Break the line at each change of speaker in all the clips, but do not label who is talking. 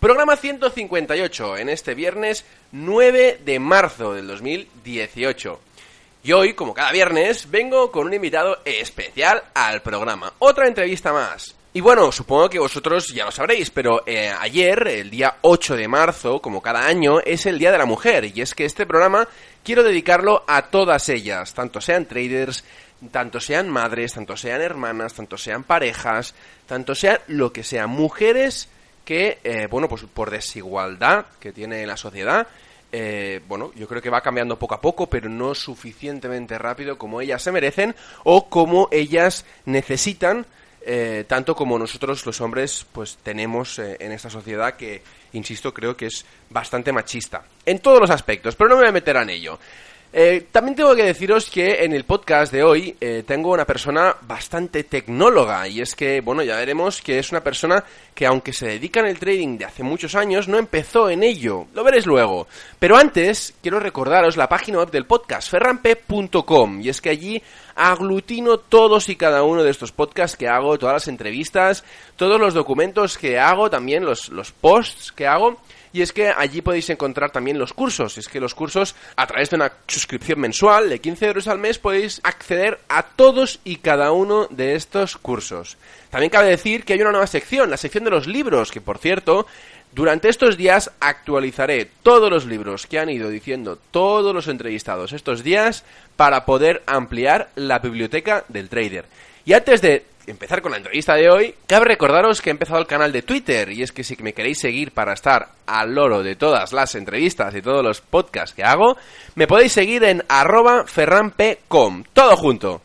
Programa 158 en este viernes 9 de marzo del 2018. Y hoy, como cada viernes, vengo con un invitado especial al programa. Otra entrevista más. Y bueno, supongo que vosotros ya lo sabréis, pero eh, ayer, el día 8 de marzo, como cada año, es el Día de la Mujer. Y es que este programa quiero dedicarlo a todas ellas, tanto sean traders, tanto sean madres, tanto sean hermanas, tanto sean parejas, tanto sean lo que sean mujeres que, eh, bueno, pues por desigualdad que tiene la sociedad, eh, bueno, yo creo que va cambiando poco a poco, pero no suficientemente rápido como ellas se merecen o como ellas necesitan, eh, tanto como nosotros los hombres pues tenemos en esta sociedad que, insisto, creo que es bastante machista en todos los aspectos, pero no me voy a meter en ello. Eh, también tengo que deciros que en el podcast de hoy eh, tengo una persona bastante tecnóloga y es que, bueno, ya veremos que es una persona que aunque se dedica en el trading de hace muchos años, no empezó en ello. Lo veréis luego. Pero antes, quiero recordaros la página web del podcast, ferrampe.com, y es que allí aglutino todos y cada uno de estos podcasts que hago, todas las entrevistas, todos los documentos que hago, también los, los posts que hago. Y es que allí podéis encontrar también los cursos. Es que los cursos, a través de una suscripción mensual de 15 euros al mes, podéis acceder a todos y cada uno de estos cursos. También cabe decir que hay una nueva sección, la sección de los libros, que por cierto, durante estos días actualizaré todos los libros que han ido diciendo todos los entrevistados estos días para poder ampliar la biblioteca del trader. Y antes de empezar con la entrevista de hoy, cabe recordaros que he empezado el canal de Twitter y es que si me queréis seguir para estar al loro de todas las entrevistas y todos los podcasts que hago, me podéis seguir en arroba ferrampecom, todo junto.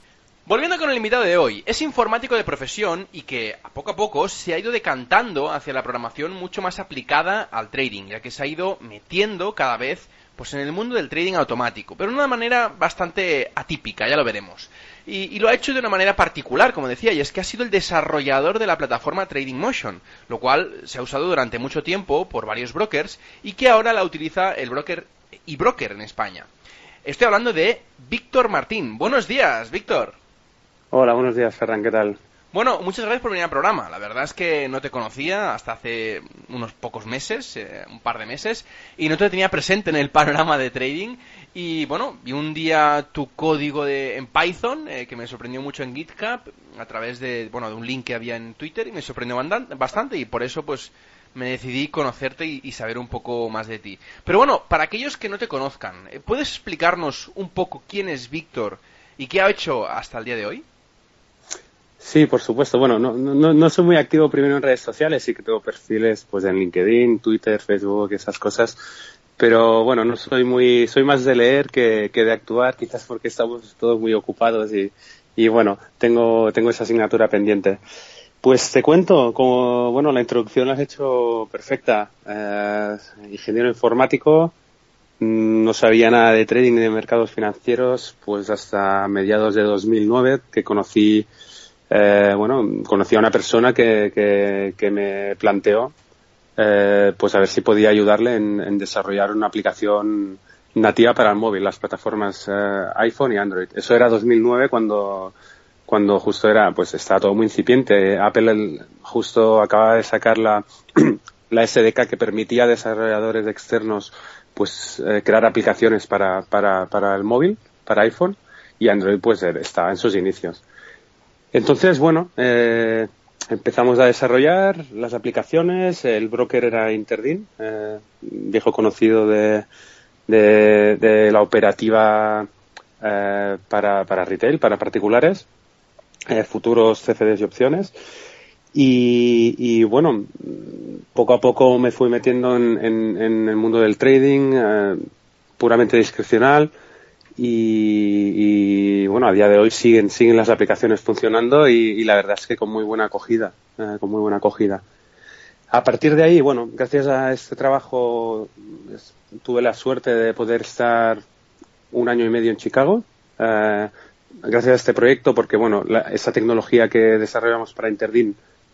Volviendo con el invitado de hoy, es informático de profesión y que a poco a poco se ha ido decantando hacia la programación mucho más aplicada al trading, ya que se ha ido metiendo cada vez pues en el mundo del trading automático, pero de una manera bastante atípica, ya lo veremos. Y, y, lo ha hecho de una manera particular, como decía, y es que ha sido el desarrollador de la plataforma Trading Motion, lo cual se ha usado durante mucho tiempo por varios brokers y que ahora la utiliza el broker eBroker en España. Estoy hablando de Víctor Martín. Buenos días, Víctor.
Hola, buenos días, Ferran, ¿qué tal?
Bueno, muchas gracias por venir al programa. La verdad es que no te conocía hasta hace unos pocos meses, eh, un par de meses, y no te tenía presente en el panorama de trading. Y bueno, vi un día tu código de, en Python, eh, que me sorprendió mucho en GitHub, a través de, bueno, de un link que había en Twitter, y me sorprendió bastante, y por eso pues me decidí conocerte y, saber un poco más de ti. Pero bueno, para aquellos que no te conozcan, eh, ¿puedes explicarnos un poco quién es Víctor y qué ha hecho hasta el día de hoy?
Sí, por supuesto. Bueno, no, no, no soy muy activo primero en redes sociales, sí que tengo perfiles pues en LinkedIn, Twitter, Facebook, esas cosas. Pero bueno, no soy muy, soy más de leer que, que de actuar, quizás porque estamos todos muy ocupados y, y bueno, tengo, tengo esa asignatura pendiente. Pues te cuento, como bueno, la introducción la has hecho perfecta. Eh, ingeniero informático, no sabía nada de trading ni de mercados financieros, pues hasta mediados de 2009 que conocí eh, bueno, conocí a una persona que, que, que me planteó eh, pues a ver si podía ayudarle en, en, desarrollar una aplicación nativa para el móvil, las plataformas eh, iPhone y Android. Eso era 2009 cuando cuando justo era, pues estaba todo muy incipiente. Apple el, justo acaba de sacar la, la SDK que permitía a desarrolladores externos pues eh, crear aplicaciones para, para, para el móvil, para iPhone, y Android pues estaba en sus inicios. Entonces, bueno, eh, empezamos a desarrollar las aplicaciones. El broker era Interdin, eh, viejo conocido de, de, la operativa eh, para, para, retail, para particulares, eh, futuros CFDs y opciones. Y, bueno, poco a poco me fui metiendo en, en, en el mundo del trading, eh, puramente discrecional y, bueno, a día de hoy siguen, siguen las aplicaciones funcionando y, la verdad es que con muy buena acogida, eh, con muy buena acogida. a partir de ahí, bueno, gracias a este trabajo tuve la suerte de poder estar un año y medio en Chicago. Eh, gracias a este proyecto, porque bueno, esa tecnología que desarrollamos para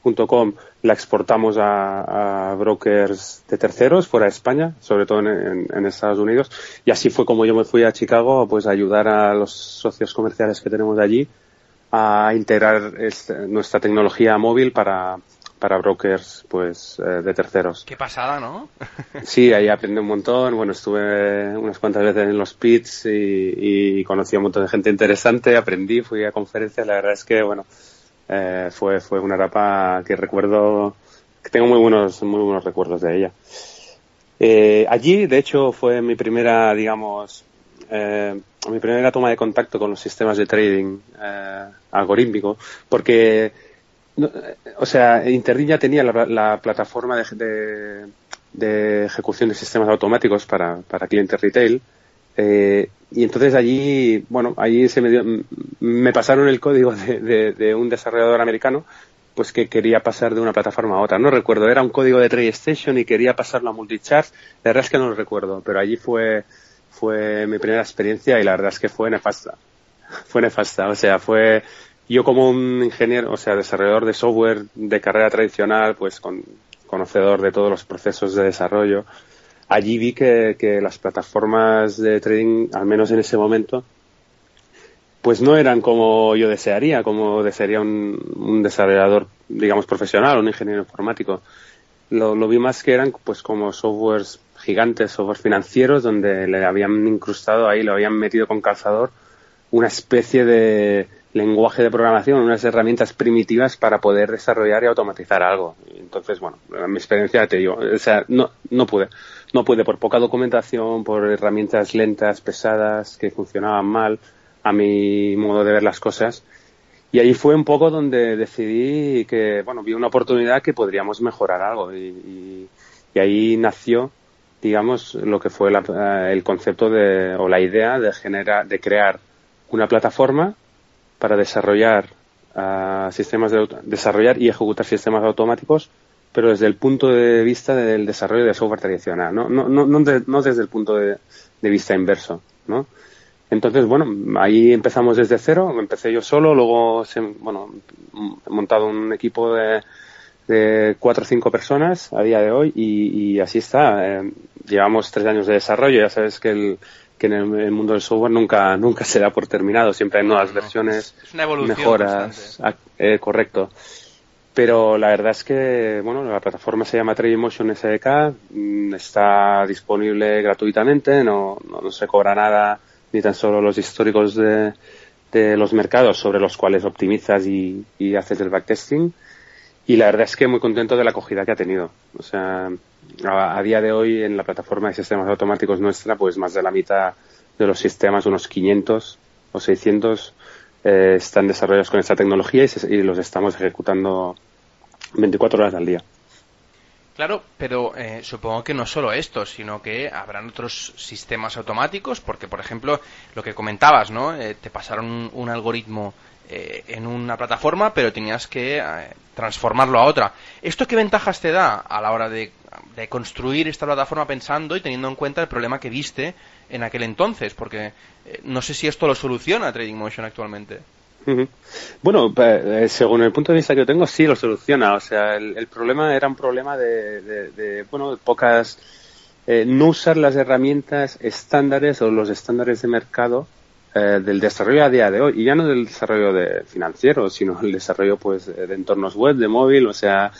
Interdin.com la exportamos a, brokers de terceros fuera de España, sobre todo en, Estados Unidos. Y así fue como yo me fui a Chicago pues a ayudar a los socios comerciales que tenemos allí a integrar este, nuestra tecnología móvil para, para brokers pues eh, de terceros.
Qué pasada, ¿no?
sí, ahí aprendí un montón. Bueno, estuve unas cuantas veces en los pits y, conocí a un montón de gente interesante, aprendí, fui a conferencias. La verdad es que, bueno, eh, fue, fue una etapa que recuerdo, que tengo muy buenos, muy buenos recuerdos de ella. Eh, allí, de hecho, fue mi primera, digamos, mi primera toma de contacto con los sistemas de trading algorítmico, porque o sea, Interdin ya tenía la, plataforma de, de, ejecución de sistemas automáticos para, para clientes retail. Eh, y entonces allí, bueno, allí se me, me pasaron el código de, de, un desarrollador americano, pues que quería pasar de una plataforma a otra. No recuerdo, era un código de TradeStation y quería pasarlo a Multichart. La verdad es que no lo recuerdo, pero allí fue, fue mi primera experiencia y la verdad es que fue nefasta. Fue nefasta, o sea, fue, yo como un ingeniero, o sea, desarrollador de software de carrera tradicional, pues con, conocedor de todos los procesos de desarrollo, allí vi que, las plataformas de trading, al menos en ese momento, pues no eran como yo desearía, como desearía un, desarrollador, digamos, profesional, un ingeniero informático. Lo, lo, vi más que eran pues como softwares gigantes, softwares financieros, donde le habían incrustado ahí, lo habían metido con calzador una especie de, lenguaje de programación, unas herramientas primitivas para poder desarrollar y automatizar algo. Entonces, bueno, mi experiencia te digo, o sea, no, no pude. No pude por poca documentación, por herramientas lentas, pesadas, que funcionaban mal a mi modo de ver las cosas. Y ahí fue un poco donde decidí que, bueno, vi una oportunidad que podríamos mejorar algo. Y, ahí nació, digamos, lo que fue el concepto de, o la idea de generar, de crear una plataforma para desarrollar uh, sistemas de desarrollar y ejecutar sistemas automáticos, pero desde el punto de vista del desarrollo de software tradicional, no, no, no, no, desde el punto de, vista inverso, ¿no? Entonces, bueno, ahí empezamos desde cero, empecé yo solo, luego, se, bueno, he montado un equipo de, de cuatro o cinco personas a día de hoy y, y así está. Eh, llevamos tres años de desarrollo, ya sabes que el, que en el, mundo del software nunca nunca se da por terminado, siempre hay nuevas versiones, mejoras, eh, correcto. Pero la verdad es que, bueno, la plataforma se llama Motion SDK, mm, está disponible gratuitamente, no, no, se cobra nada, ni tan solo los históricos de, de los mercados sobre los cuales optimizas y, y haces el backtesting. Y la verdad es que muy contento de la acogida que ha tenido. O sea, a, día de hoy en la plataforma de sistemas automáticos nuestra, pues más de la mitad de los sistemas, unos 500 o 600, eh, están desarrollados con esta tecnología y, los estamos ejecutando 24 horas al día.
Claro, pero eh, supongo que no solo esto, sino que habrán otros sistemas automáticos, porque, por ejemplo, lo que comentabas, ¿no? Eh, te pasaron un algoritmo eh, en una plataforma, pero tenías que transformarlo a otra. ¿Esto qué ventajas te da a la hora de, construir esta plataforma pensando y teniendo en cuenta el problema que viste en aquel entonces? Porque eh, no sé si esto lo soluciona Trading Motion actualmente.
Bueno, según el punto de vista que yo tengo, sí lo soluciona. O sea, el, problema era un problema de, bueno, de pocas. no usar las herramientas estándares o los estándares de mercado eh, del desarrollo a día de hoy y ya no del desarrollo de financiero sino el desarrollo pues de entornos web de móvil o sea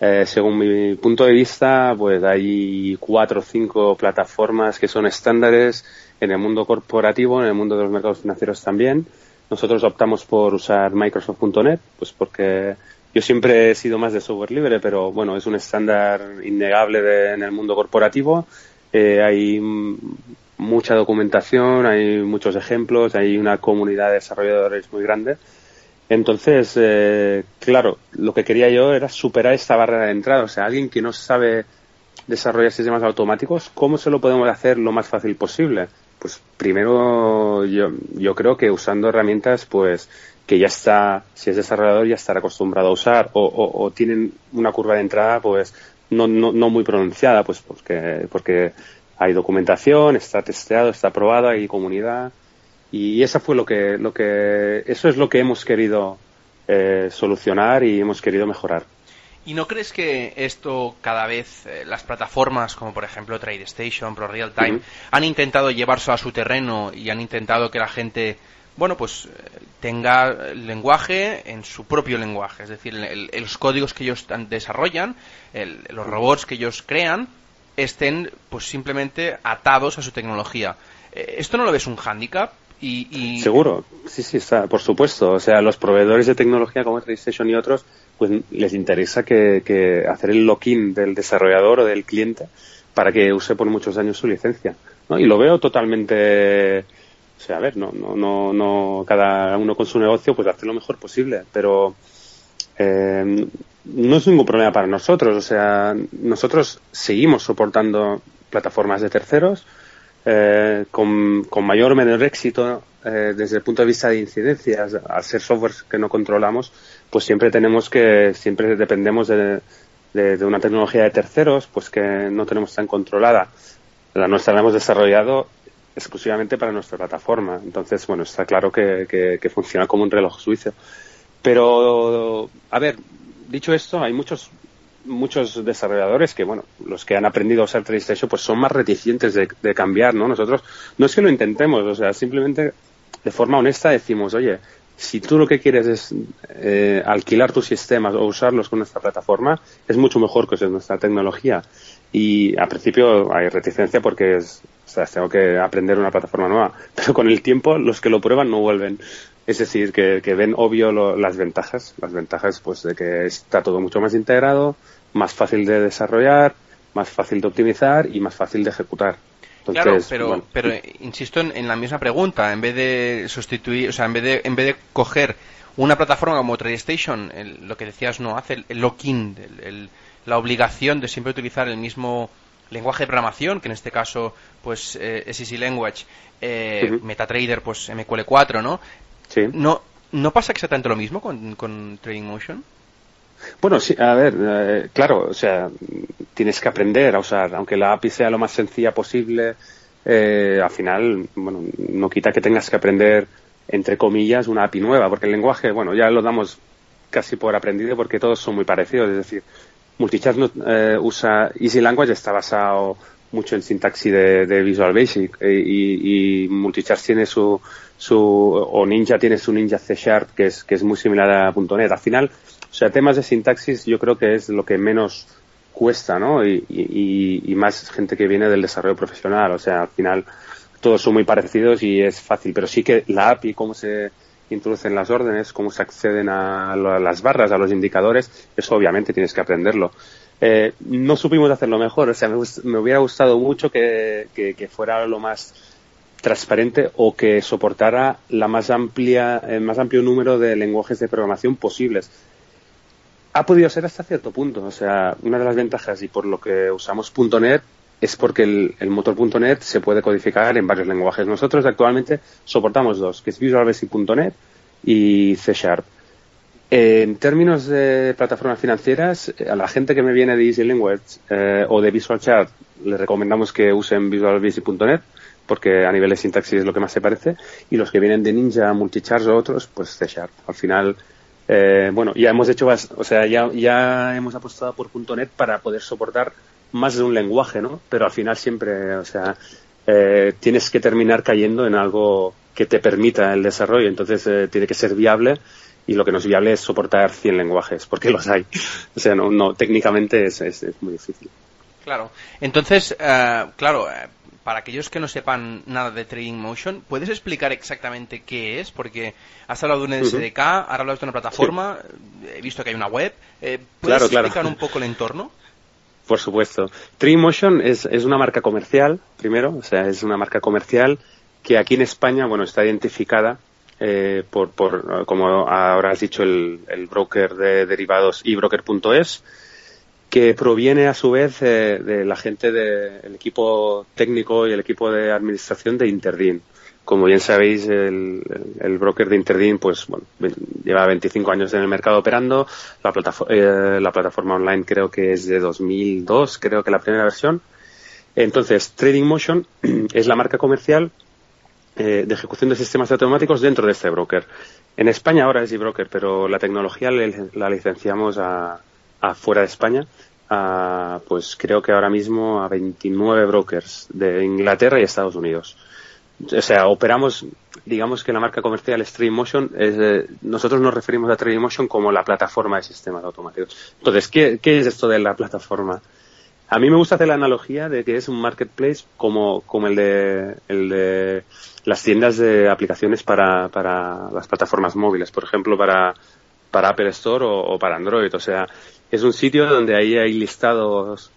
eh, según mi punto de vista pues hay cuatro o cinco plataformas que son estándares en el mundo corporativo en el mundo de los mercados financieros también nosotros optamos por usar Microsoft.net pues porque yo siempre he sido más de software libre pero bueno es un estándar innegable en el mundo corporativo eh, hay mucha documentación, hay muchos ejemplos, hay una comunidad de desarrolladores muy grande. Entonces, eh, claro, lo que quería yo era superar esta barrera de entrada. O sea, alguien que no sabe desarrollar sistemas automáticos, ¿cómo se lo podemos hacer lo más fácil posible? Pues primero yo, yo creo que usando herramientas pues que ya está, si es desarrollador, ya estará acostumbrado a usar o, o, tienen una curva de entrada pues no, no, no muy pronunciada, pues porque, porque hay documentación, está testeado, está aprobado, hay comunidad y eso fue lo que, lo que, eso es lo que hemos querido eh, solucionar y hemos querido mejorar.
¿Y no crees que esto cada vez eh, las plataformas como por ejemplo TradeStation, Pro Real Time han intentado llevarse a su terreno y han intentado que la gente bueno, pues eh, tenga el lenguaje en su propio lenguaje, es decir, los códigos que ellos desarrollan, los robots que ellos crean, estén pues simplemente atados a su tecnología. Eh, ¿Esto no lo ves un hándicap? Y,
Seguro, sí, sí, está, por supuesto. O sea, los proveedores de tecnología como TradeStation y otros, pues les interesa que, hacer el lock-in del desarrollador o del cliente para que use por muchos años su licencia. ¿no? Y lo veo totalmente, o sea, a ver, no, no, no, no, cada uno con su negocio pues hace lo mejor posible, pero eh, no es ningún problema para nosotros. O sea, nosotros seguimos soportando plataformas de terceros eh, con, mayor o menor éxito eh, desde el punto de vista de incidencias. Al ser software que no controlamos, pues siempre tenemos que, siempre dependemos de, de, una tecnología de terceros, pues que no tenemos tan controlada. La nuestra la hemos desarrollado exclusivamente para nuestra plataforma. Entonces, bueno, está claro que, que funciona como un reloj suizo. Pero, a ver, dicho esto, hay muchos muchos desarrolladores que, bueno, los que han aprendido a usar TradeStation, pues son más reticentes de, cambiar, ¿no? Nosotros no es que lo intentemos, o sea, simplemente de forma honesta decimos, oye, si tú lo que quieres es eh, alquilar tus sistemas o usarlos con nuestra plataforma, es mucho mejor que uses nuestra tecnología. Y al principio hay reticencia porque es, o sea, tengo que aprender una plataforma nueva, pero con el tiempo los que lo prueban no vuelven. Es decir, que, ven obvio las ventajas, las ventajas pues de que está todo mucho más integrado, más fácil de desarrollar, más fácil de optimizar y más fácil de ejecutar.
claro, pero, pero insisto en, la misma pregunta, en vez de sustituir, o sea, en vez de, en vez de coger una plataforma como TradeStation, lo que decías no hace el, lock-in, la obligación de siempre utilizar el mismo lenguaje de programación, que en este caso pues eh, es Easy Language, eh, MetaTrader pues MQL4, ¿no? ¿No, ¿No pasa exactamente lo mismo con, con Trading Motion?
Bueno, sí, a ver, eh, claro, o sea, tienes que aprender a usar, aunque la API sea lo más sencilla posible, eh, al final, bueno, no quita que tengas que aprender, entre comillas, una API nueva, porque el lenguaje, bueno, ya lo damos casi por aprendido porque todos son muy parecidos, es decir, Multichart eh, usa Easy Language, está basado mucho en sintaxis de, Visual Basic y, y Multichart tiene su, su, o Ninja tiene su Ninja C Sharp, que es, que es muy similar a .NET. Al final, o sea, temas de sintaxis yo creo que es lo que menos cuesta, ¿no? Y, y, más gente que viene del desarrollo profesional. O sea, al final todos son muy parecidos y es fácil, pero sí que la API, cómo se introducen las órdenes, cómo se acceden a las barras, a los indicadores, eso obviamente tienes que aprenderlo. Eh, no supimos hacerlo mejor, o sea, me, hubiera gustado mucho que, que fuera lo más transparente o que soportara la más amplia, el más amplio número de lenguajes de programación posibles. Ha podido ser hasta cierto punto. O sea, una de las ventajas y por lo que usamos .NET es porque el, el motor .NET se puede codificar en varios lenguajes. Nosotros actualmente soportamos dos, que es Visual Basic.NET y C Sharp. En términos de plataformas financieras, a la gente que me viene de Easy Language eh, o de Visual Chart, le recomendamos que usen Visual Basic.NET porque a nivel de sintaxis es lo que más se parece, y los que vienen de Ninja, Multichars o otros, pues C Sharp. Al final, eh, bueno, ya hemos hecho, o sea, ya, ya hemos apostado por .NET para poder soportar más de un lenguaje, ¿no? Pero al final siempre, o sea, eh, tienes que terminar cayendo en algo que te permita el desarrollo, entonces eh, tiene que ser viable y lo que no es viable es soportar 100 lenguajes, porque los hay. O sea, no, no técnicamente es, es, muy difícil.
Claro. Entonces, claro, para aquellos que no sepan nada de Trading Motion, ¿puedes explicar exactamente qué es? Porque has hablado de un SDK, ahora hablado de una plataforma, he visto que hay una web. Eh, ¿Puedes explicar un poco el entorno?
Por supuesto. Trading Motion es, una marca comercial, primero, o sea, es una marca comercial que aquí en España, bueno, está identificada eh, por, por, como ahora has dicho, el, el broker de derivados ebroker.es que proviene a su vez de la gente del equipo técnico y el equipo de administración de Interdin. como bien sabéis, el, broker de Interdin pues, bueno, lleva 25 años en el mercado operando. La, eh, la plataforma online creo que es de 2002, creo que la primera versión. Entonces, Trading Motion es la marca comercial eh, de ejecución de sistemas automáticos dentro de este broker. En España ahora es eBroker, pero la tecnología la licenciamos a, fuera de España, pues creo que ahora mismo a 29 brokers de Inglaterra y Estados Unidos o sea, operamos, digamos que la marca comercial Streammotion, es, nosotros nos referimos a Streammotion como la plataforma de sistemas automáticos. Entonces, ¿qué, es esto de la plataforma? A mí me gusta hacer la analogía de que es un marketplace como, como el, de, el de las tiendas de aplicaciones para, para las plataformas móviles, por ejemplo, para, para Apple Store o, para Android. O sea, es un sitio donde ahí hay listados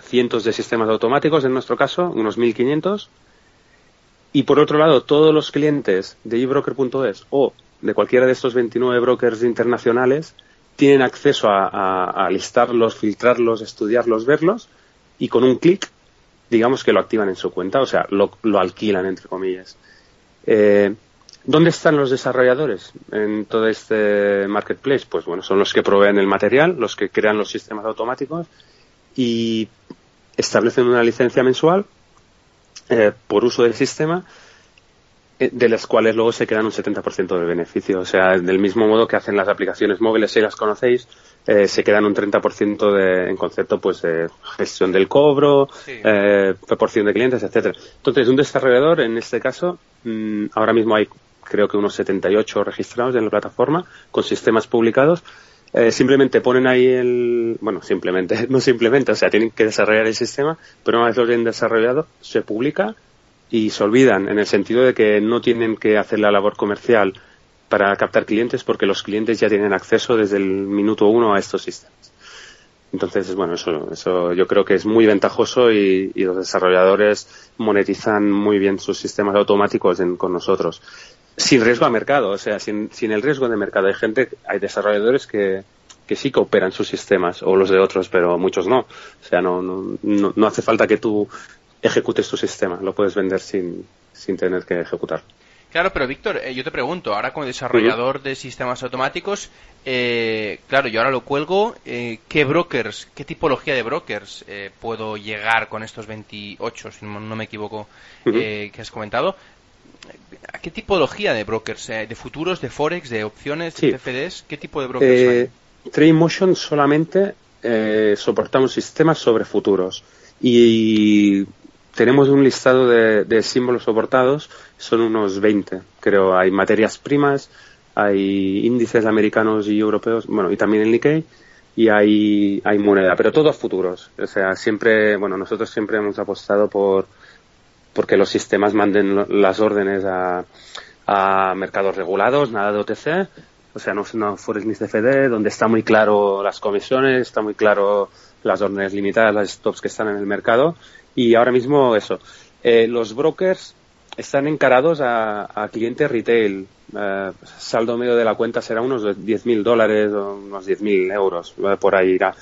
cientos de sistemas automáticos, en nuestro caso, unos 1500, y por otro lado, todos los clientes de ebroker.es o de cualquiera de estos 29 brokers internacionales tienen acceso a, listarlos, filtrarlos, estudiarlos, verlos y con un clic, digamos que lo activan en su cuenta, o sea, lo, alquilan, entre comillas. Eh, ¿Dónde están los desarrolladores en todo este marketplace? Pues bueno, son los que proveen el material, los que crean los sistemas automáticos y establecen una licencia mensual eh, por uso del sistema, eh, de las cuales luego se quedan un 70% del beneficio. O sea, del mismo modo que hacen las aplicaciones móviles, si las conocéis, eh, se quedan un 30% de, en concepto pues de gestión del cobro, proporción de clientes, etcétera. Entonces, un desarrollador, en este caso, mm, ahora mismo hay creo que unos 78 registrados en la plataforma con sistemas publicados eh, simplemente ponen ahí el, bueno, simplemente, no simplemente, o sea, tienen que desarrollar el sistema, pero una vez lo tienen desarrollado, se publica y se olvidan, en el sentido de que no tienen que hacer la labor comercial para captar clientes porque los clientes ya tienen acceso desde el minuto uno a estos sistemas. Entonces, bueno, eso, eso yo creo que es muy ventajoso y, los desarrolladores monetizan muy bien sus sistemas automáticos con nosotros sin riesgo a mercado, o sea, sin, sin el riesgo de mercado. Hay gente, hay desarrolladores que, que sí que operan sus sistemas, o los de otros, pero muchos no. O sea, no, no, no, hace falta que tú ejecutes tu sistema, lo puedes vender sin, sin tener que ejecutar.
Claro, pero Víctor, eh, yo te pregunto, ahora como desarrollador de sistemas automáticos, eh, claro, yo ahora lo cuelgo, eh, ¿qué brokers, qué tipología de brokers puedo llegar con estos 28, si no, me equivoco, que has comentado? ¿A qué tipología de brokers? Eh, ¿De futuros, de forex, de opciones, de CFDs? ¿Qué tipo de brokers eh,
hay? Motion solamente eh, soportamos sistemas sobre futuros y tenemos un listado de, símbolos soportados, son unos 20, creo. Hay materias primas, hay índices americanos y europeos, bueno, y también el Nikkei, y hay, hay moneda, pero todos futuros. O sea, siempre, bueno, nosotros siempre hemos apostado por porque los sistemas manden las órdenes a, a mercados regulados, nada de OTC, o sea, no, no Forex ni CFD, donde está muy claro las comisiones, está muy claro las órdenes limitadas, las stops que están en el mercado. Y ahora mismo eso, eh, los brokers están encarados a, a clientes retail. Eh, saldo medio de la cuenta será unos 10.000 dólares o unos 10.000 euros, eh, por ahí irá.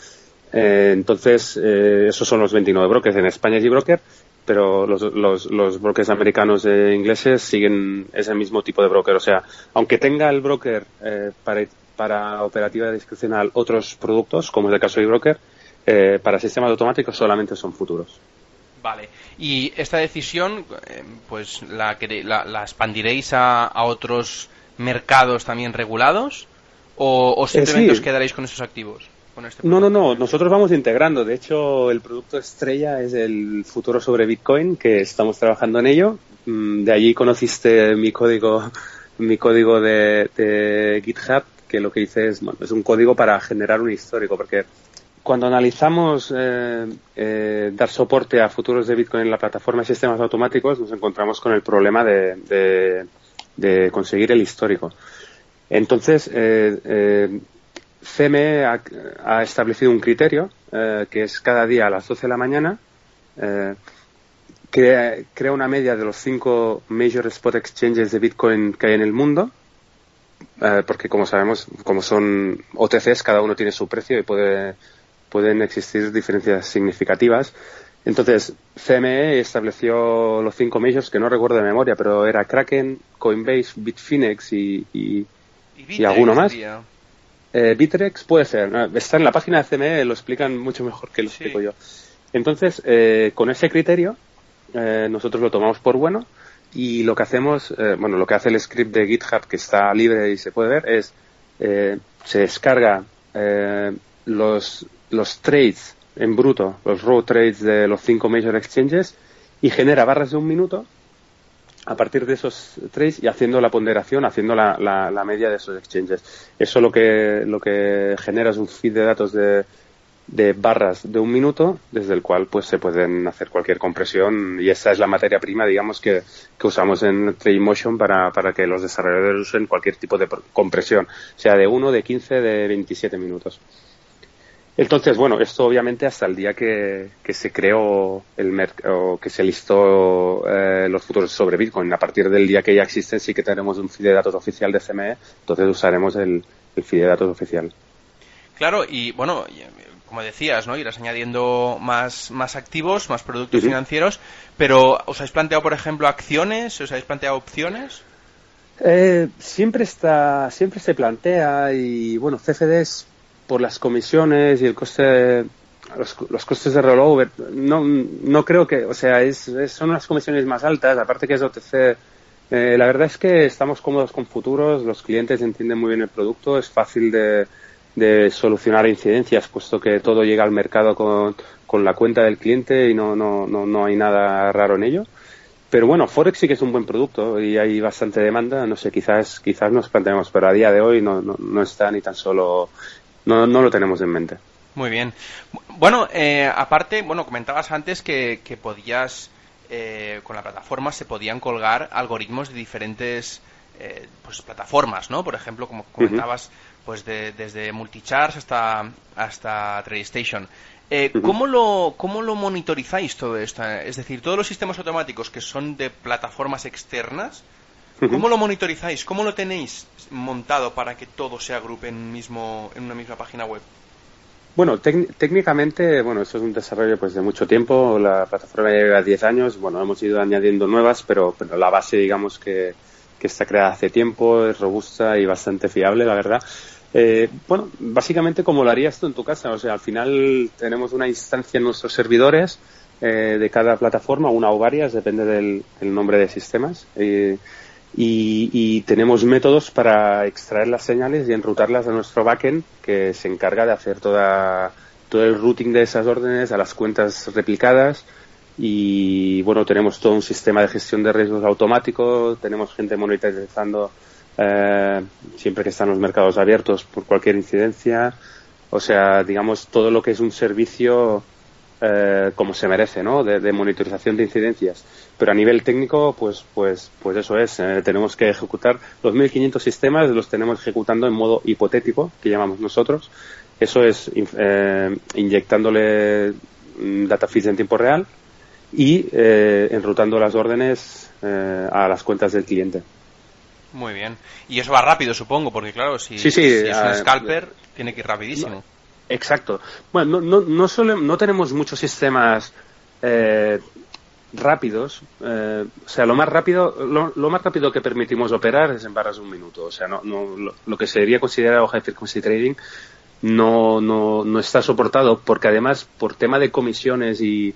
Entonces, esos son los 29 brokers. En España es broker pero los, los, los brokers americanos e ingleses siguen ese mismo tipo de broker. O sea, aunque tenga el broker eh, para, para operativa discrecional otros productos, como es el caso de broker, eh, para sistemas automáticos solamente son futuros.
Vale. ¿Y esta decisión, eh, pues, la, la, expandiréis a, a, otros mercados también regulados? ¿O, o simplemente os quedaréis con esos activos?
Este no, no, no. Nosotros vamos integrando. De hecho, el producto estrella es el futuro sobre Bitcoin, que estamos trabajando en ello. Mm, de allí conociste mi código, mi código de, GitHub, que lo que hice es, bueno, es un código para generar un histórico, porque cuando analizamos eh, eh, dar soporte a futuros de Bitcoin en la plataforma de sistemas automáticos, nos encontramos con el problema de, de, conseguir el histórico. Entonces, eh, CME ha, establecido un criterio eh, que es cada día a las 12 de la mañana eh, crea, una media de los cinco major spot exchanges de Bitcoin que hay en el mundo eh, porque como sabemos como son OTCs cada uno tiene su precio y puede pueden existir diferencias significativas Entonces, CME estableció los cinco majors que no recuerdo de memoria, pero era Kraken, Coinbase, Bitfinex y, y, y, alguno más. Eh, Bitrex puede ser. Está en la página de CME, lo explican mucho mejor que lo explico yo. Entonces, eh, con ese criterio, eh, nosotros lo tomamos por bueno y lo que hacemos, eh, bueno, lo que hace el script de GitHub que está libre y se puede ver es eh, se descarga eh, los, los trades en bruto, los raw trades de los cinco major exchanges y genera barras de un minuto a partir de esos trades y haciendo la ponderación, haciendo la, la, media de esos exchanges. Eso lo que, lo que genera es un feed de datos de, de barras de un minuto desde el cual pues se pueden hacer cualquier compresión y esa es la materia prima digamos que, que usamos en Motion para, para que los desarrolladores usen cualquier tipo de compresión sea de 1, de 15, de 27 minutos entonces, bueno, esto obviamente hasta el día que, que se creó el mercado, que se listó eh, los futuros sobre Bitcoin. A partir del día que ya existen, sí que tenemos un feed de datos oficial de CME, entonces usaremos el, el feed de datos oficial.
Claro, y bueno, como decías, ¿no? Irás añadiendo más, más activos, más productos financieros, pero ¿os habéis planteado, por ejemplo, acciones? ¿Os habéis planteado opciones?
Eh, siempre está, siempre se plantea y bueno, CFDs por las comisiones y el coste, los, costes de rollover, no, no creo que, o sea, es, son las comisiones más altas, aparte que es OTC. Eh, la verdad es que estamos cómodos con futuros, los clientes entienden muy bien el producto, es fácil de, de solucionar incidencias, puesto que todo llega al mercado con, con la cuenta del cliente y no, no, no, no hay nada raro en ello. Pero bueno, Forex sí que es un buen producto y hay bastante demanda. No sé, quizás, quizás nos planteemos, pero a día de hoy no, no, no está ni tan solo no, no lo tenemos en mente.
Muy bien. Bueno, eh, aparte, bueno, comentabas antes que, que podías, eh, con la plataforma se podían colgar algoritmos de diferentes eh, pues, plataformas, ¿no? Por ejemplo, como comentabas, pues de, desde Multicharts hasta, hasta TradeStation. Eh, ¿cómo, lo, ¿Cómo lo monitorizáis todo esto? Es decir, todos los sistemas automáticos que son de plataformas externas, ¿Cómo lo monitorizáis? ¿Cómo lo tenéis montado para que todo se agrupe en, mismo, en una misma página web?
Bueno, técnicamente, bueno, esto es un desarrollo pues de mucho tiempo. La plataforma lleva 10 años. Bueno, hemos ido añadiendo nuevas, pero, pero la base, digamos que, que está creada hace tiempo, es robusta y bastante fiable, la verdad. Eh, bueno, básicamente como lo harías tú en tu casa. O sea, al final tenemos una instancia en nuestros servidores eh, de cada plataforma, una o varias, depende del, nombre de sistemas. Eh, y, tenemos métodos para extraer las señales y enrutarlas a nuestro backend que se encarga de hacer toda, todo el routing de esas órdenes a las cuentas replicadas. Y bueno tenemos todo un sistema de gestión de riesgos automático. Tenemos gente monitorizando eh, siempre que están los mercados abiertos por cualquier incidencia. O sea digamos todo lo que es un servicio eh, como se merece, ¿no? De, monitorización de incidencias. Pero a nivel técnico, pues, pues, pues eso es. Eh, tenemos que ejecutar los 1.500 sistemas, los tenemos ejecutando en modo hipotético, que llamamos nosotros. Eso es eh, inyectándole mm, data feeds en tiempo real y enrutando las órdenes a las cuentas del cliente.
Muy bien. Y eso va rápido, supongo, porque claro, si, si es un scalper, tiene que ir rapidísimo.
Exacto. Bueno, no, no, no, no tenemos muchos sistemas eh, rápidos. Eh, o sea, lo más rápido, lo, más rápido que permitimos operar es en barras de un minuto. O sea, no, no, lo, que sería considerado high frequency trading no, no, no está soportado porque además por tema de comisiones y,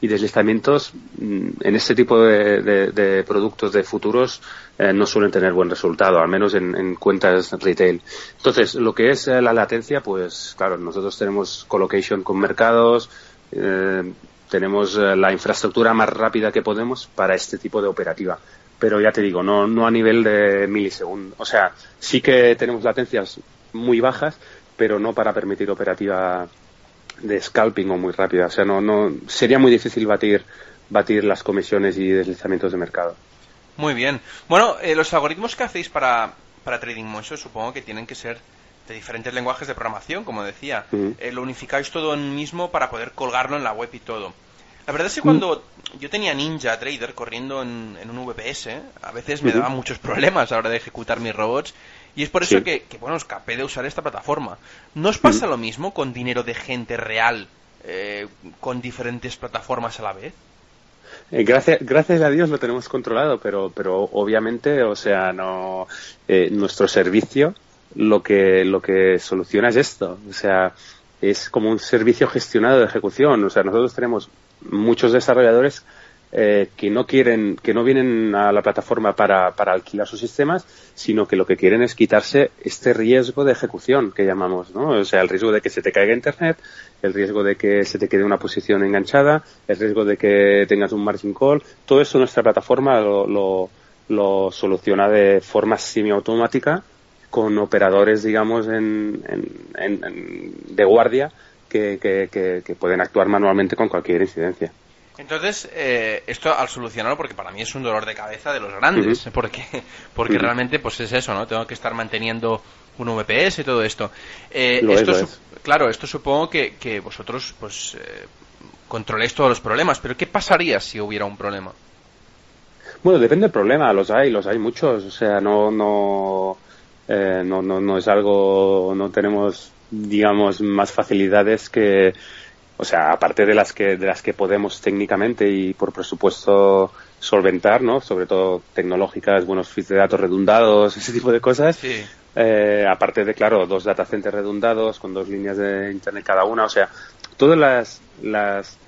y deslizamientos mm, en este tipo de, productos de futuros eh, no suelen tener buen resultado, al menos en, cuentas retail. Entonces, lo que es eh, la latencia, pues claro, nosotros tenemos colocation con mercados, eh, tenemos la infraestructura más rápida que podemos para este tipo de operativa. Pero ya te digo, no, no a nivel de milisegundos. O sea, sí que tenemos latencias muy bajas, pero no para permitir operativa de scalping o muy rápida. O sea, no, no sería muy difícil batir, batir las comisiones y deslizamientos de mercado.
Muy bien. Bueno, eh, los algoritmos que hacéis para, para Trading Motion supongo que tienen que ser de diferentes lenguajes de programación, como decía. Eh, lo unificáis todo en mismo para poder colgarlo en la web y todo. La verdad es que cuando yo tenía Ninja Trader corriendo en, un VPS, a veces me daba muchos problemas a la hora de ejecutar mis robots y es por eso que, bueno, escapé de usar esta plataforma. ¿No os pasa lo mismo con dinero de gente real con diferentes plataformas a la vez?
gracias, gracias a Dios lo tenemos controlado, pero, pero obviamente, o sea, no, nuestro servicio lo que, lo que soluciona es esto. O sea, es como un servicio gestionado de ejecución. O sea, nosotros tenemos muchos desarrolladores eh, que no quieren, que no vienen a la plataforma para, para alquilar sus sistemas, sino que lo que quieren es quitarse este riesgo de ejecución que llamamos, ¿no? O sea, el riesgo de que se te caiga internet, el riesgo de que se te quede una posición enganchada, el riesgo de que tengas un margin call, todo eso nuestra plataforma lo, lo, soluciona de forma semiautomática con operadores, digamos, en, de guardia que, pueden actuar manualmente con cualquier incidencia.
Entonces, eh, esto al solucionarlo, porque para mí es un dolor de cabeza de los grandes, porque, porque realmente pues es eso, ¿no? Tengo que estar manteniendo un VPS y todo esto. Eh, esto Claro, esto supongo que, que vosotros pues eh, controléis todos los problemas, pero ¿qué pasaría si hubiera un problema?
Bueno, depende del problema, los hay, los hay muchos, o sea, no, no, eh, no, no, no es algo, no tenemos, digamos, más facilidades que, o sea, aparte de las que, de las que podemos técnicamente y por presupuesto solventar, ¿no? Sobre todo tecnológicas, buenos feeds de datos redundados, ese tipo de cosas. Eh, aparte de, claro, dos data centers redundados con dos líneas de internet cada una, o sea, todas las, las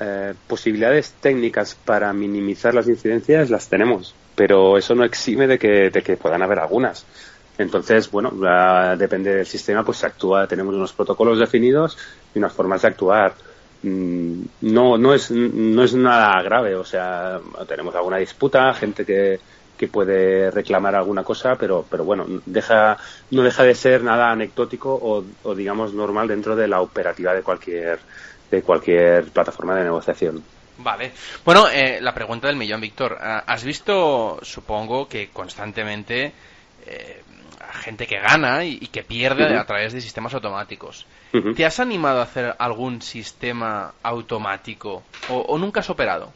eh, posibilidades técnicas para minimizar las incidencias las tenemos, pero eso no exime de que, de que puedan haber algunas. Entonces, bueno, depende del sistema, pues se actúa, tenemos unos protocolos definidos y unas formas de actuar. Mm, no, no es, no es nada grave, o sea, tenemos alguna disputa, gente que, que puede reclamar alguna cosa, pero, pero bueno, deja, no deja de ser nada anecdótico o, o digamos normal dentro de la operativa de cualquier, de cualquier plataforma de negociación.
Vale. Bueno, eh, la pregunta del millón, Víctor. Ah, ¿Has visto, supongo, que constantemente eh, gente que gana y, que pierde a través de sistemas automáticos. ¿Te has animado a hacer algún sistema automático o, nunca has operado?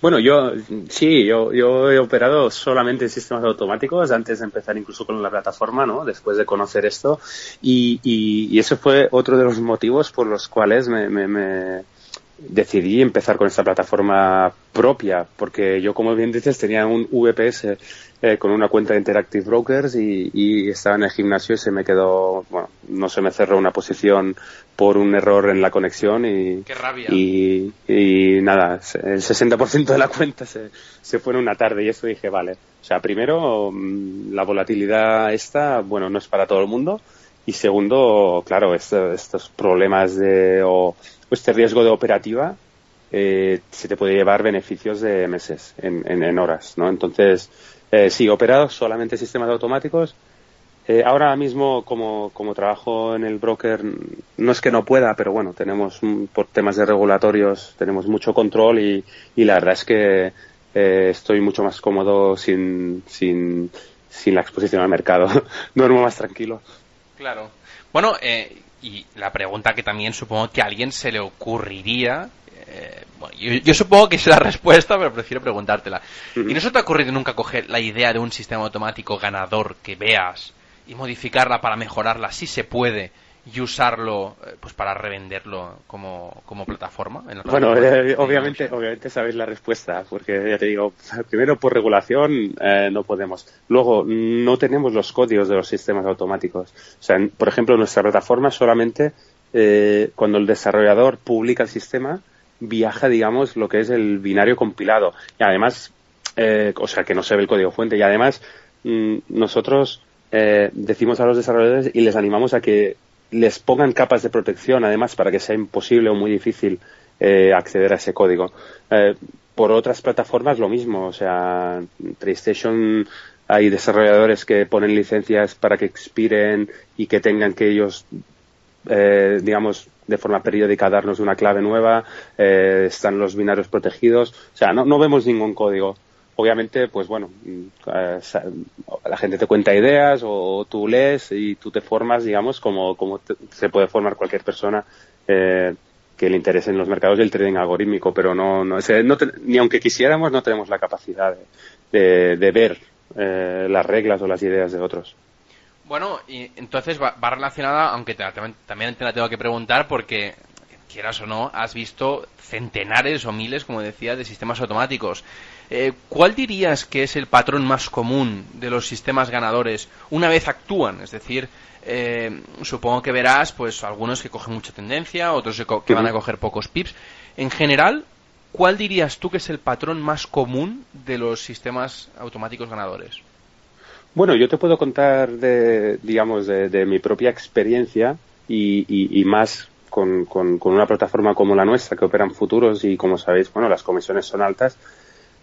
Bueno, yo sí, yo, yo he operado solamente en sistemas automáticos antes de empezar incluso con la plataforma, ¿no? Después de conocer esto. Y, y, ese fue otro de los motivos por los cuales me, me, decidí empezar con esta plataforma propia, porque yo, como bien dices, tenía un VPS eh, con una cuenta de Interactive Brokers y, estaba en el gimnasio y se me quedó, bueno, no se me cerró una posición por un error en la conexión y, y, y, nada, el 60% de la cuenta se, se fue en una tarde y eso dije, vale, o sea, primero, mm, la volatilidad esta, bueno, no es para todo el mundo y segundo, claro, estos problemas de, o este riesgo de operativa, eh, se te puede llevar beneficios de meses en, horas, ¿no? Entonces, eh, sí, operados solamente sistemas automáticos. Eh, ahora mismo, como, como trabajo en el broker, no es que no pueda, pero bueno, tenemos, por temas de regulatorios, tenemos mucho control y, y la verdad es que eh, estoy mucho más cómodo sin, sin, sin la exposición al mercado. Duermo más tranquilo.
Claro. Bueno, eh, y la pregunta que también supongo que a alguien se le ocurriría eh, yo, supongo que es la respuesta, pero prefiero preguntártela. ¿Y no se te ha ocurrido nunca coger la idea de un sistema automático ganador que veas y modificarla para mejorarla, si se puede, y usarlo eh, pues para revenderlo como, como plataforma?
bueno, eh, obviamente, obviamente sabéis la respuesta, porque ya te digo, primero por regulación no podemos. Luego, no tenemos los códigos de los sistemas automáticos. O sea, por ejemplo, nuestra plataforma solamente cuando el desarrollador publica el sistema, viaja, digamos, lo que es el binario compilado. Y además, eh, o sea, que no se ve el código fuente. Y además, mm, nosotros eh, decimos a los desarrolladores y les animamos a que les pongan capas de protección, además, para que sea imposible o muy difícil eh, acceder a ese código. por otras plataformas, lo mismo. O sea, PlayStation hay desarrolladores que ponen licencias para que expiren y que tengan que ellos, digamos, de forma periódica darnos una clave nueva, eh, están los binarios protegidos, o sea, no, no vemos ningún código. Obviamente, pues bueno, mm, eh, la gente te cuenta ideas o, tú lees y tú te formas, digamos, como, como se puede formar cualquier persona eh, que le interese los mercados del trading algorítmico, pero no, no, ni aunque quisiéramos, no tenemos la capacidad de, ver las reglas o las ideas de otros.
Bueno, y entonces va, relacionada, aunque también te la tengo que preguntar, porque quieras o no, has visto centenares o miles, como decía, de sistemas automáticos. Eh, ¿Cuál dirías que es el patrón más común de los sistemas ganadores una vez actúan? Es decir, eh, supongo que verás, pues, algunos que cogen mucha tendencia, otros que van a coger pocos pips. En general, ¿cuál dirías tú que es el patrón más común de los sistemas automáticos ganadores?
Bueno, yo te puedo contar de, digamos, de, mi propia experiencia y, más con, con, una plataforma como la nuestra que operan futuros y como sabéis, bueno, las comisiones son altas.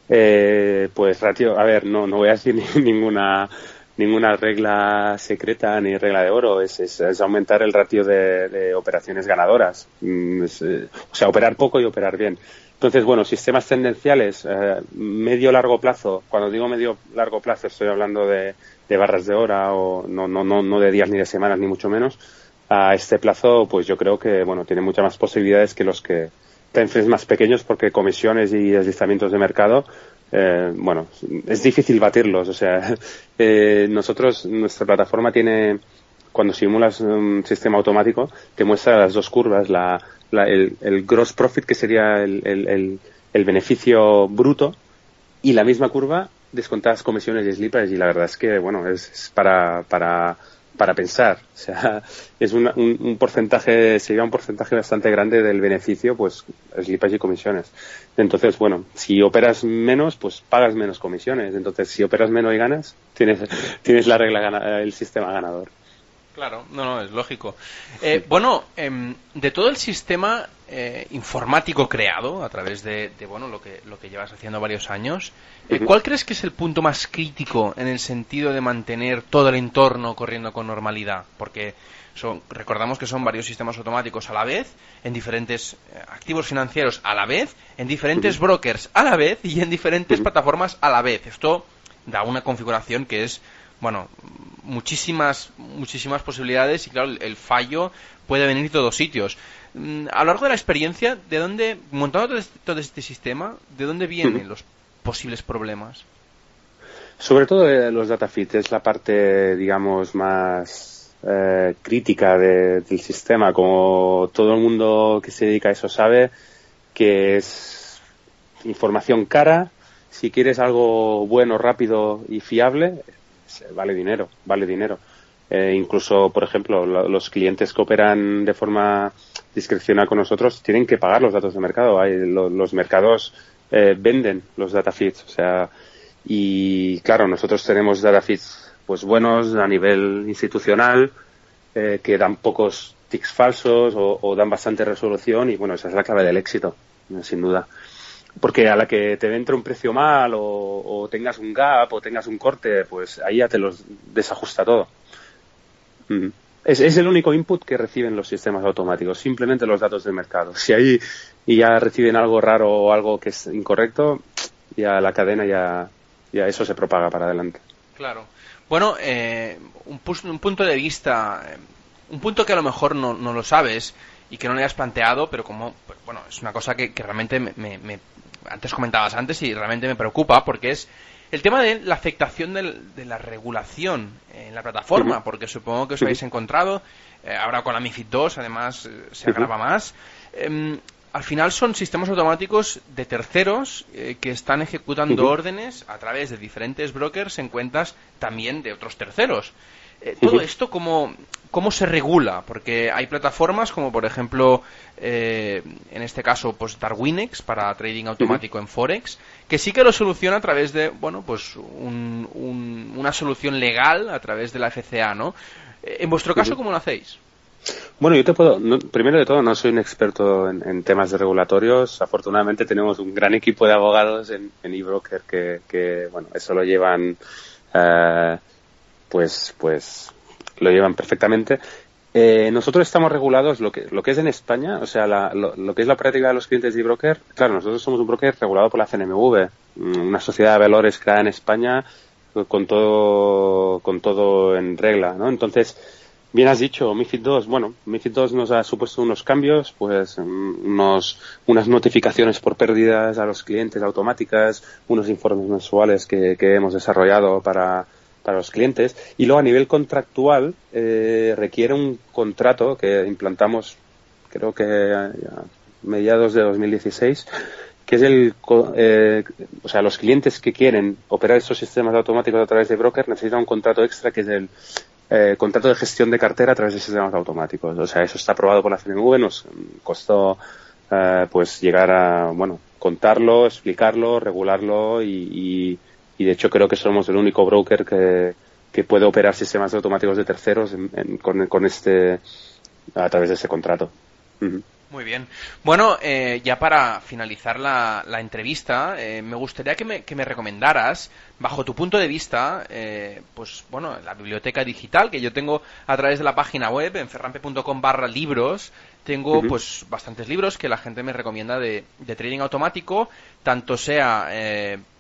Eh, pues ratio, a ver, no, no voy a decir ninguna ninguna regla secreta ni regla de oro, es, es, aumentar el ratio de, operaciones ganadoras. Mm, eh, o sea, operar poco y operar bien. Entonces, bueno, sistemas tendenciales, eh, medio largo plazo, cuando digo medio largo plazo estoy hablando de, barras de hora o no, no, no, no de días ni de semanas ni mucho menos, a este plazo pues yo creo que bueno tiene muchas más posibilidades que los que tenfres más pequeños porque comisiones y deslizamientos de mercado eh, bueno es difícil batirlos o sea eh, nosotros nuestra plataforma tiene cuando simulas un sistema automático te muestra las dos curvas la el, gross profit, que sería el, beneficio bruto, y la misma curva descontadas comisiones y slippers, y la verdad es que, bueno, es, para, para, para pensar. O sea, es un, un, porcentaje, sería un porcentaje bastante grande del beneficio, pues, slippers y comisiones. Entonces, bueno, si operas menos, pues pagas menos comisiones. Entonces, si operas menos y ganas, tienes, tienes la regla, el sistema ganador.
Claro, no, no, es lógico. Eh, bueno, em, de todo el sistema eh, informático creado a través de, bueno lo que lo que llevas haciendo varios años, eh, ¿cuál crees que es el punto más crítico en el sentido de mantener todo el entorno corriendo con normalidad? Porque son, recordamos que son varios sistemas automáticos a la vez, en diferentes activos financieros a la vez, en diferentes brokers a la vez y en diferentes plataformas a la vez. Esto da una configuración que es bueno, muchísimas, muchísimas posibilidades y claro, el, fallo puede venir de todos sitios. Mm, a lo largo de la experiencia, ¿de dónde, montando todo este, todo este sistema, de dónde vienen los posibles problemas?
Sobre todo de los data feeds, es la parte, digamos, más eh, crítica del sistema. Como todo el mundo que se dedica a eso sabe, que es información cara. Si quieres algo bueno, rápido y fiable, vale dinero, vale dinero. Eh, incluso, por ejemplo, los clientes que operan de forma discrecional con nosotros tienen que pagar los datos de mercado. Hay, los mercados eh, venden los data feeds, o sea, y claro, nosotros tenemos data feeds pues buenos a nivel institucional eh, que dan pocos tics falsos o, dan bastante resolución y bueno, esa es la clave del éxito, sin duda. Porque a la que te entre un precio mal o, tengas un gap o tengas un corte, pues ahí ya te los desajusta todo. Mm. Es, el único input que reciben los sistemas automáticos, simplemente los datos del mercado. Si ahí y ya reciben algo raro o algo que es incorrecto, ya la cadena ya, ya eso se propaga para adelante.
Claro. Bueno, eh, un, un, punto de vista, un punto que a lo mejor no, no lo sabes y que no le has planteado, pero como, bueno, es una cosa que, realmente me, antes comentabas antes y realmente me preocupa porque es el tema de la afectación de la regulación en la plataforma, porque supongo que os habéis encontrado, eh, ahora con la MIFID 2 además eh, se agrava más. Em, al final son sistemas automáticos de terceros eh, que están ejecutando órdenes a través de diferentes brokers en cuentas también de otros terceros. Eh, todo esto, ¿cómo, ¿cómo se regula? Porque hay plataformas como, por ejemplo, eh, en este caso, pues Darwinex para trading automático en Forex, que sí que lo soluciona a través de, bueno, pues una solución legal a través de la FCA, ¿no? Eh, en vuestro caso, ¿cómo lo hacéis?
Bueno, yo te puedo, primero de todo, no soy un experto en, temas de regulatorios. Afortunadamente tenemos un gran equipo de abogados en, en eBroker que, que, bueno, eso lo llevan pues, pues lo llevan perfectamente. Eh, nosotros estamos regulados, lo que, lo que es en España, o sea, lo, que es la práctica de los clientes de broker, claro, nosotros somos un broker regulado por la CNMV, mm, una sociedad de valores creada en España con todo, con todo en regla, ¿no? Entonces, bien has dicho, MIFID 2, bueno, MIFID 2 nos ha supuesto unos cambios, pues mm, unos, unas notificaciones por pérdidas a los clientes automáticas, unos informes mensuales que, que hemos desarrollado para, para los clientes. Y luego a nivel contractual eh, requiere un contrato que implantamos creo que a mediados de 2016, que es el, eh, o sea, los clientes que quieren operar estos sistemas automáticos a través de broker necesitan un contrato extra que es el eh, contrato de gestión de cartera a través de sistemas automáticos. O sea, eso está aprobado por la CNV, nos costó eh, pues llegar a, bueno, contarlo, explicarlo, regularlo y, y, de hecho creo que somos el único broker que, que puede operar sistemas automáticos de terceros con, con, este a través de ese contrato.
Muy bien. Bueno, eh, ya para finalizar la, entrevista, eh, me gustaría que me, que me, recomendaras, bajo tu punto de vista, eh, pues bueno, la biblioteca digital que yo tengo a través de la página web, en ferrampe.com barra libros, tengo pues bastantes libros que la gente me recomienda de, de trading automático, tanto sea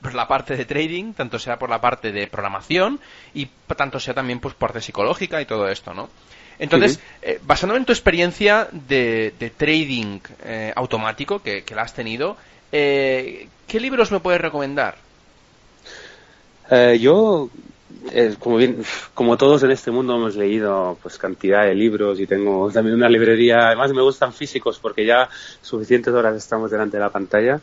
por la parte de trading, tanto sea por la parte de programación y tanto sea también pues parte psicológica y todo esto, ¿no? Entonces, eh, basándome en tu experiencia de, trading eh, automático que, la has tenido, eh, ¿qué libros me puedes recomendar?
yo, como bien, como todos en este mundo hemos leído pues cantidad de libros y tengo también una librería. Además me gustan físicos porque ya suficientes horas estamos delante de la pantalla.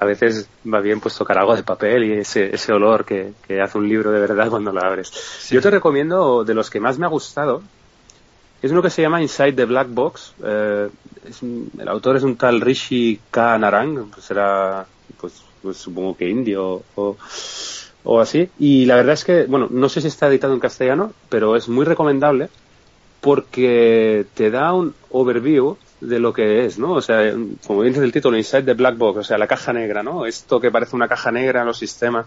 A veces va bien pues tocar algo de papel y ese, ese olor que, hace un libro de verdad cuando lo abres. Yo te recomiendo de los que más me ha gustado es uno que se llama Inside the Black Box. Eh, el autor es un tal Rishi K. Narang, pues será, pues, pues, supongo que indio o, o así. Y la verdad es que, bueno, no sé si está editado en castellano, pero es muy recomendable porque te da un overview de lo que es, ¿no? O sea, como dice el título, Inside the Black Box, o sea, la caja negra, ¿no? Esto que parece una caja negra, los sistemas,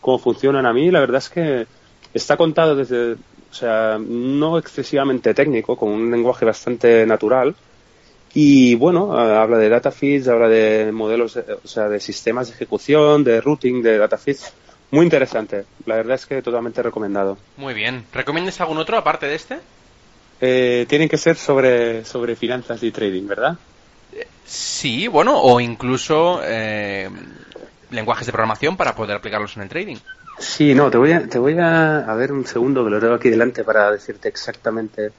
cómo funcionan a mí, la verdad es que está contado desde o sea, no excesivamente técnico, con un lenguaje bastante natural. Y bueno, habla de data feeds, habla de modelos, o sea, de sistemas de ejecución, de routing, de data feeds. Muy interesante. La verdad es que totalmente recomendado.
Muy bien. ¿Recomiendas algún otro aparte de este?
Eh, tienen que ser sobre, sobre finanzas y trading, ¿verdad?
Sí, bueno, o incluso eh, lenguajes de programación para poder aplicarlos en el trading.
Sí, no, te voy a, te voy a, ver un segundo que lo tengo aquí delante para decirte exactamente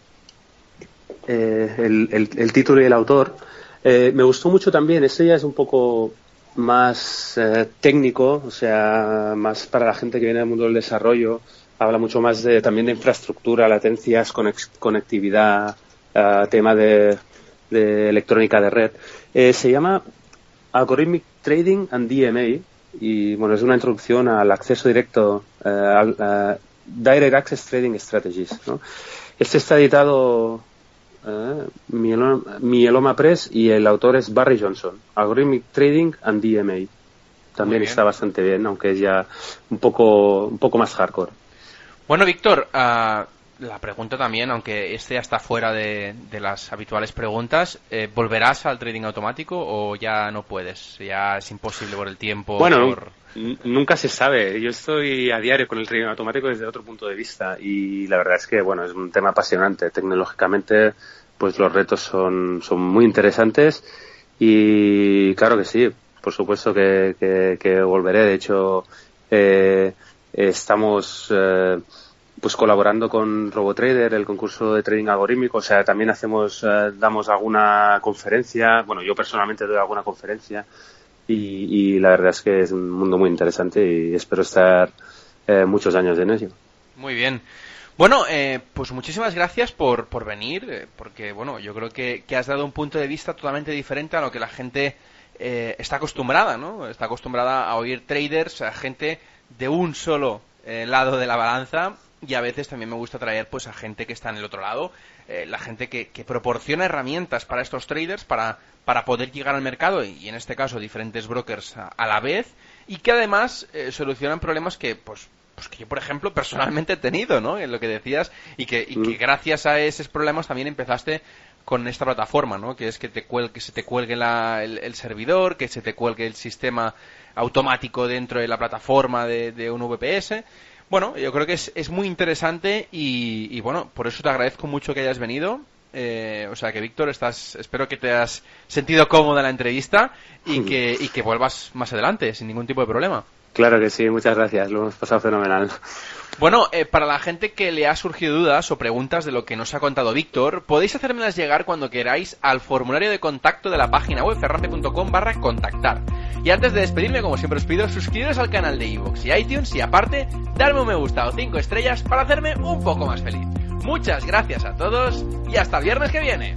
eh, el, título y el autor. Eh, me gustó mucho también, este ya es un poco más eh, técnico, o sea, más para la gente que viene del mundo del desarrollo. Habla mucho más de, también de infraestructura, latencias, conectividad, tema de, de, electrónica de red. se llama Algorithmic Trading and DMA y bueno, es una introducción al acceso directo, eh, al Direct Access Trading Strategies. Este está editado eh, Mieloma, Press y el autor es Barry Johnson, Algorithmic Trading and DMA. También está bastante bien, aunque es ya un poco, un poco más hardcore.
Bueno, Víctor, uh, la pregunta también, aunque este ya está fuera de, las habituales preguntas, eh, ¿volverás al trading automático o ya no puedes? Ya es imposible por el tiempo.
Bueno, nunca se sabe. Yo estoy a diario con el trading automático desde otro punto de vista y la verdad es que, bueno, es un tema apasionante. Tecnológicamente, pues los retos son, son muy interesantes y claro que sí, por supuesto que, que, volveré. De hecho, eh, estamos. Eh, pues colaborando con RoboTrader, el concurso de trading algorítmico, o sea, también hacemos, eh, damos alguna conferencia, bueno, yo personalmente doy alguna conferencia y, la verdad es que es un mundo muy interesante y espero estar eh, muchos años en ello.
Muy bien. Bueno, eh, pues muchísimas gracias por, por venir, porque bueno, yo creo que, que, has dado un punto de vista totalmente diferente a lo que la gente está acostumbrada, ¿no? Está acostumbrada a oír traders, a gente de un solo lado de la balanza y a veces también me gusta traer pues a gente que está en el otro lado, eh, la gente que, que, proporciona herramientas para estos traders para, para poder llegar al mercado y, en este caso diferentes brokers a, la vez y que además eh, solucionan problemas que pues pues que yo por ejemplo personalmente he tenido, ¿no? En lo que decías y que, y que mm. gracias a esos problemas también empezaste con esta plataforma, ¿no? Que es que te cuelgue, que se te cuelgue la, el, servidor, que se te cuelgue el sistema automático dentro de la plataforma de, de un VPS bueno, yo creo que es, es muy interesante y, bueno, por eso te agradezco mucho que hayas venido Eh, o sea que, Víctor, estás, espero que te has sentido cómodo en la entrevista y que, y que vuelvas más adelante sin ningún tipo de problema.
Claro que sí, muchas gracias, lo hemos pasado fenomenal.
Bueno, eh, para la gente que le ha surgido dudas o preguntas de lo que nos ha contado Víctor, podéis hacérmelas llegar cuando queráis al formulario de contacto de la página web ferrante.com barra contactar. Y antes de despedirme, como siempre os pido, suscribiros al canal de iVoox y iTunes y aparte, darme un me gusta o 5 estrellas para hacerme un poco más feliz. Muchas gracias a todos y hasta el viernes que viene.